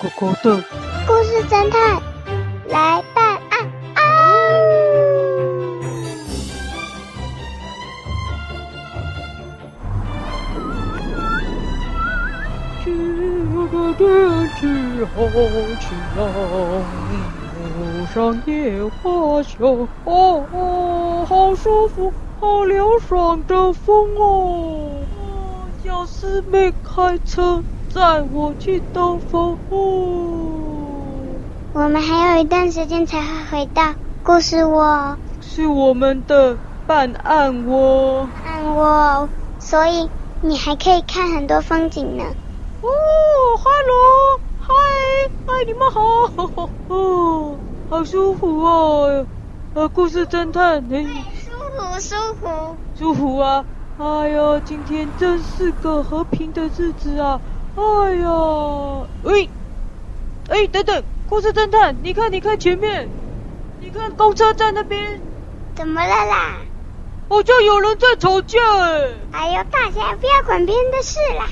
狗狗的故事侦探来办案啊！今个天气好晴朗，路上野花香，哦哦，好舒服，好凉爽的风哦。小师妹开车。带我去兜风。我们还有一段时间才会回到故事窝，是我们的办案窝。办案窝，所以你还可以看很多风景呢。哦，哈喽，嗨，嗨，你们好。哦，好舒服哦。呃，故事侦探，哎，舒服，舒服，舒服啊。哎呀，今天真是个和平的日子啊。哎呀，喂，哎，等等，故事侦探，你看，你看前面，你看公车站那边，怎么了啦？好像有人在吵架哎！哎呦，大家不要管别人的事啦！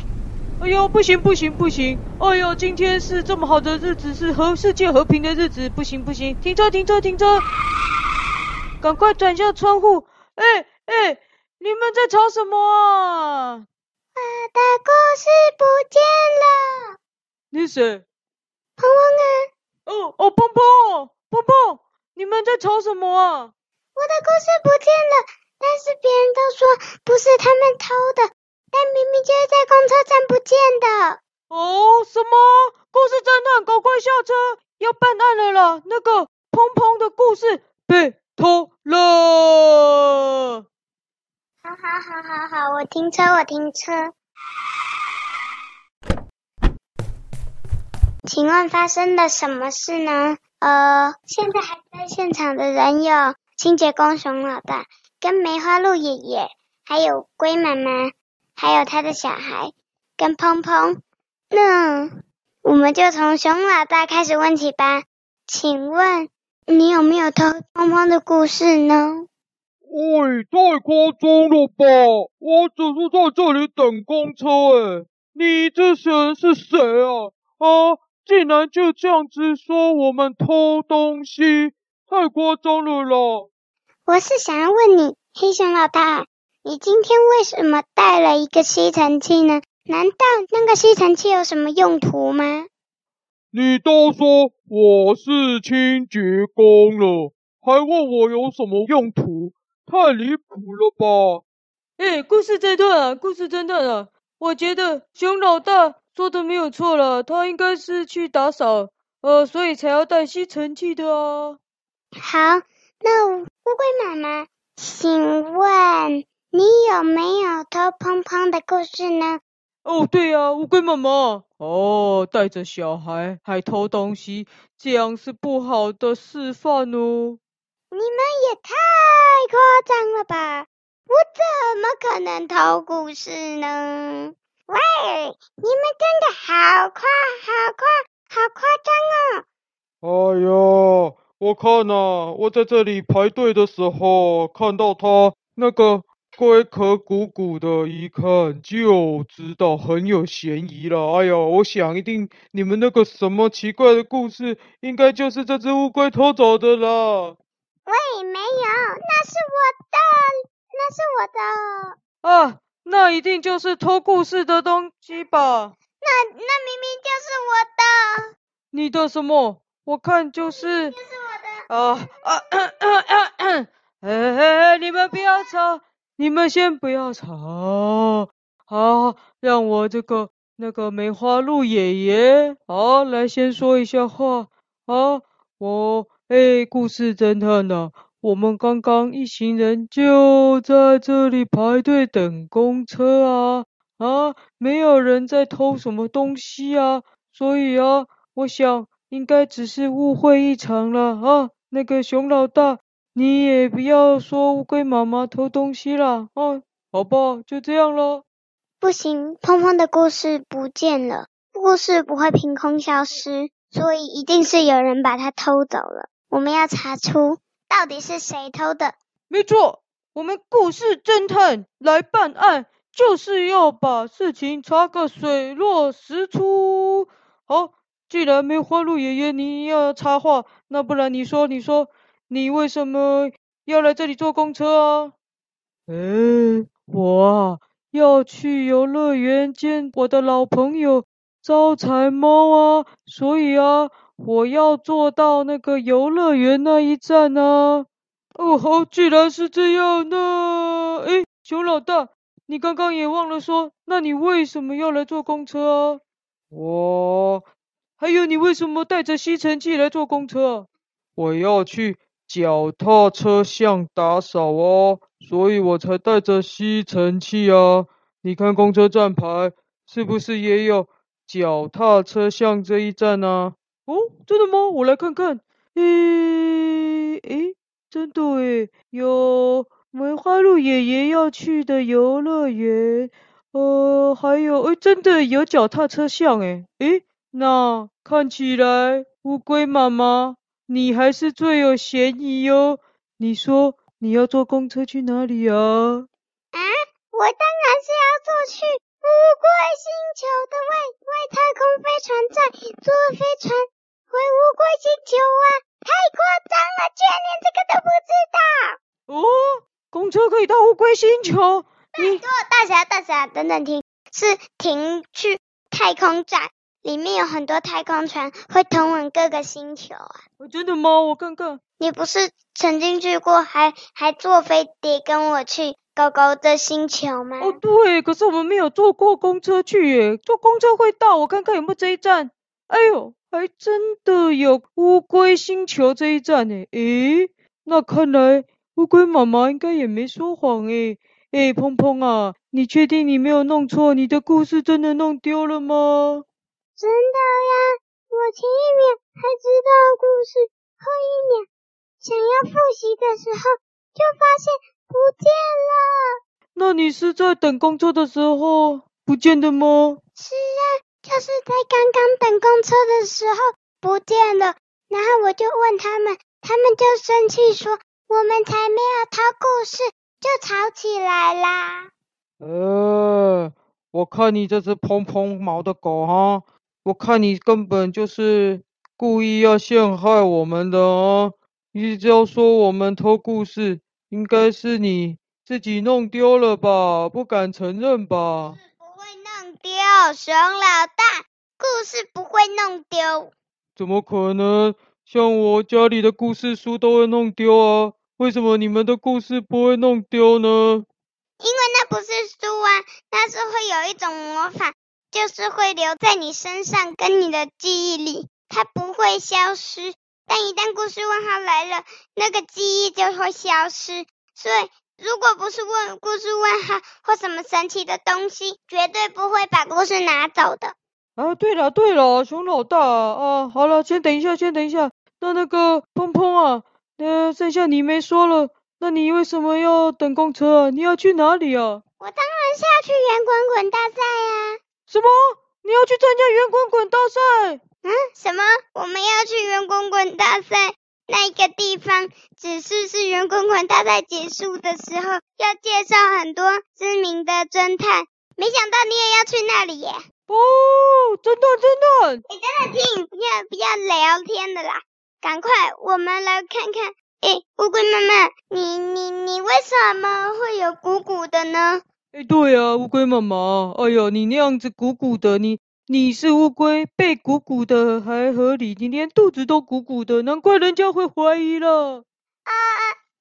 哎呦，不行不行不行！哎呦，今天是这么好的日子，是和世界和平的日子，不行不行！停车停车停车！赶快转向窗户！哎哎，你们在吵什么啊？我的故事不见了。你谁？鹏鹏啊！哦哦，鹏鹏，鹏鹏！你们在吵什么啊？我的故事不见了，但是别人都说不是他们偷的，但明明就是在公车站不见的。哦，什么？故事侦探，赶快下车，要办案了啦！那个砰砰的故事被偷了。好好好好，我停车，我停车。请问发生了什么事呢？呃，现在还在现场的人有清洁工熊老大，跟梅花鹿爷爷，还有龟妈妈，还有他的小孩，跟砰砰。那我们就从熊老大开始问起吧。请问你有没有偷砰砰的故事呢？喂，太夸张了吧！我只是在这里等公车，诶，你这些人是谁啊？啊，竟然就这样子说我们偷东西，太夸张了啦！我是想要问你，黑熊老大，你今天为什么带了一个吸尘器呢？难道那个吸尘器有什么用途吗？你都说我是清洁工了，还问我有什么用途？太离谱了吧！哎，故事侦探啊，故事侦探啊，我觉得熊老大说的没有错了，他应该是去打扫，呃，所以才要带吸尘器的啊。好，那乌龟妈妈，请问你有没有偷砰砰的故事呢？哦，对呀，乌龟妈妈，哦，带着小孩还偷东西，这样是不好的示范哦。你们也太夸张了吧！我怎么可能偷故事呢？喂，你们真的好夸、好夸、好夸张啊！哎呀，我看呐，我在这里排队的时候，看到他那个龟壳鼓鼓的，一看就知道很有嫌疑了。哎呀，我想一定你们那个什么奇怪的故事，应该就是这只乌龟偷走的啦。喂，没有，那是我的，那是我的。啊，那一定就是偷故事的东西吧？那那明明就是我的。你的什么？我看就是。就是我的。啊啊啊啊啊！哎哎哎，你们不要吵，你们先不要吵。好，让我这个那个梅花鹿爷爷，好，来先说一下话。啊，我。哎，故事侦探呐，我们刚刚一行人就在这里排队等公车啊啊，没有人在偷什么东西啊，所以啊，我想应该只是误会一场了啊。那个熊老大，你也不要说乌龟妈妈偷东西了啊，好吧，就这样了。不行，胖胖的故事不见了，故事不会凭空消失，所以一定是有人把它偷走了。我们要查出到底是谁偷的。没错，我们故事侦探来办案，就是要把事情查个水落石出。好，既然梅花鹿爷爷你要插话，那不然你说，你说，你为什么要来这里坐公车啊？诶，我啊，要去游乐园见我的老朋友招财猫啊，所以啊，我要坐到那个游乐园那一站啊。哦，好，既然是这样，那，诶，熊老大，你刚刚也忘了说，那你为什么要来坐公车啊？我，还有你为什么带着吸尘器来坐公车？我要去脚踏车巷打扫哦，所以我才带着吸尘器啊。你看公车站牌是不是也有脚踏车巷这一站呢？哦，真的吗？我来看看。诶，诶，真的诶，有梅花鹿爷爷要去的游乐园。呃，还有，诶，真的有脚踏车巷诶，诶，那看起来乌龟妈妈你还是最有嫌疑哟。你说你要坐公车去哪里啊？啊，我当然是要坐去乌龟星球的外外太空飞船站，坐飞船回乌龟星球啊！太夸张了，居然连这个都不知道。哦，公车可以到乌龟星球？你给我大侠大侠，等等停，是停去太空站，里面有很多太空船，会通往各个星球啊。真的吗？我看看。你不是曾经去过，还还坐飞碟跟我去高高的星球吗？哦，对，可是我们没有坐过公车去耶，坐公车会到，我看看有没有这一站。哎呦，还真的有乌龟星球这一站呢。诶，那看来乌龟妈妈应该也没说谎诶。诶，砰砰啊！你确定你没有弄错？你的故事真的弄丢了吗？真的呀，我前一秒还知道故事，后一秒想要复习的时候就发现不见了。那你是在等工作的时候不见的吗？是就是在刚刚等公车的时候不见了。然后我就问他们，他们就生气说：“我们才没有偷故事。”就吵起来啦！呃，我看你这只蓬蓬毛的狗哈，我看你根本就是故意要陷害我们的哦。你只要说我们偷故事，应该是你自己弄丢了吧？不敢承认吧？是不会弄丢，熊老大，故事不会弄丢。怎么可能？像我家里的故事书都会弄丢啊！为什么你们的故事不会弄丢呢？因为那不是书啊，那是会有一种魔法，就是会留在你身上跟你的记忆里，它不会消失。但一旦故事问号来了，那个记忆就会消失。所以，如果不是问故事问号或什么神奇的东西，绝对不会把故事拿走的。啊，对了对了，熊老大啊，好了，先等一下，先等一下，那那个砰砰啊。那剩下你没说了，那你为什么要等公车啊？你要去哪里啊？我当然是要去圆滚滚大赛啊！什么？你要去参加圆滚滚大赛？嗯？什么？我们要去圆滚滚大赛那一个地方，只是是圆滚滚大赛结束的时候要介绍很多知名的侦探，没想到你也要去那里耶！哦，真的真的！你真的听，不要不要聊天的啦。赶快，我们来看看。哎，乌龟妈妈，你你你为什么会有鼓鼓的呢？哎，对呀，乌龟妈妈，哎呀，你那样子鼓鼓的，你你是乌龟，背鼓鼓的还合理，你连肚子都鼓鼓的，难怪人家会怀疑了。啊，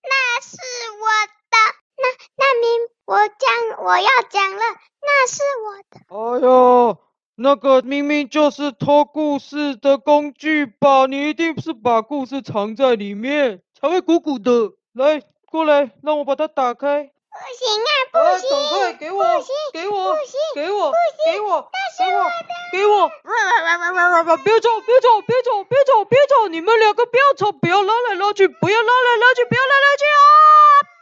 那是我的，那那明我讲我要讲了，那是我的。哎呦。那个明明就是偷故事的工具吧？你一定是把故事藏在里面，才会鼓鼓的。来，过来，让我把它打开。不行啊，不行！赶快给我，不行，给我，不行，给我，不行，给我，那是我的，给我！别走，别走，别走，别走，别走！你们两个不要吵，不要拉来拉去，不要拉来拉去，不要拉来拉去啊！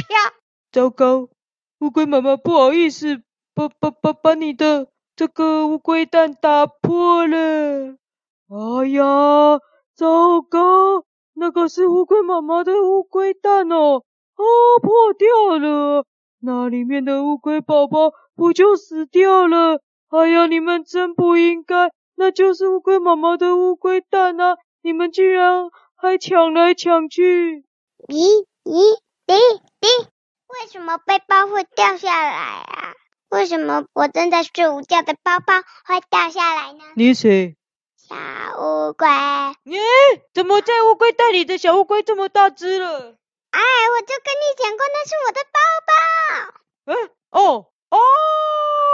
啪！糟糕，乌龟妈妈，不好意思，把把把把你的。这个乌龟蛋打破了！哎呀，糟糕！那个是乌龟妈妈的乌龟蛋哦，啊，破掉了！那里面的乌龟宝宝不就死掉了？哎呀，你们真不应该！那就是乌龟妈妈的乌龟蛋啊！你们竟然还抢来抢去！咦咦，滴滴，为什么背包会掉下来啊？为什么我正在睡午觉的包包会掉下来呢？你谁？小乌龟。耶，怎么在乌龟蛋里的小乌龟这么大只了？哎，我就跟你讲过，那是我的包包。嗯，哦哦，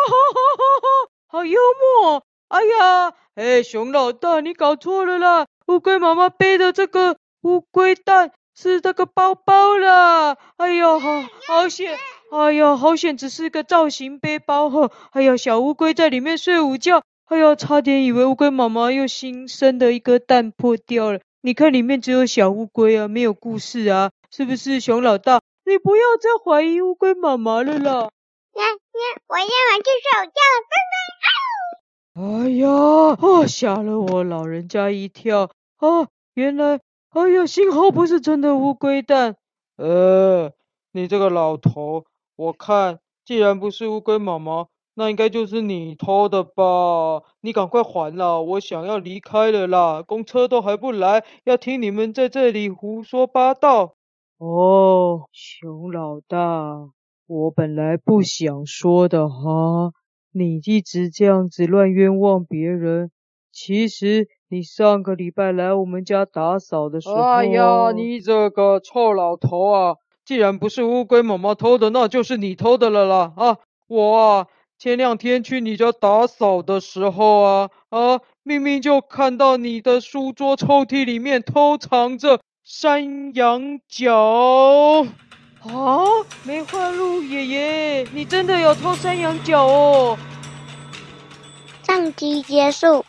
哈哈哈，好幽默！哎呀，哎，熊老大，你搞错了啦！乌龟妈妈背的这个乌龟蛋是这个包包啦！哎呀，好好险！哎呀，好险，只是个造型背包呵！哎呀，小乌龟在里面睡午觉，哎呀，差点以为乌龟妈妈又新生的一个蛋破掉了。你看里面只有小乌龟啊，没有故事啊，是不是熊老大？你不要再怀疑乌龟妈妈了啦！呀呀，我要回去睡午觉了，拜拜！哎呀，哦，吓了我老人家一跳啊！原来，哎呀，幸好不是真的乌龟蛋。呃，你这个老头，我看既然不是乌龟妈妈，那应该就是你偷的吧？你赶快还啦！我想要离开了啦，公车都还不来，要听你们在这里胡说八道。哦，熊老大，我本来不想说的哈，你一直这样子乱冤枉别人。其实你上个礼拜来我们家打扫的时候，哎呀，你这个臭老头啊！既然不是乌龟妈妈偷的，那就是你偷的了啦！啊，我啊，前两天去你家打扫的时候啊，啊，明明就看到你的书桌抽屉里面偷藏着。山羊角啊！梅花鹿爷爷，你真的有偷山羊角哦！上集结束。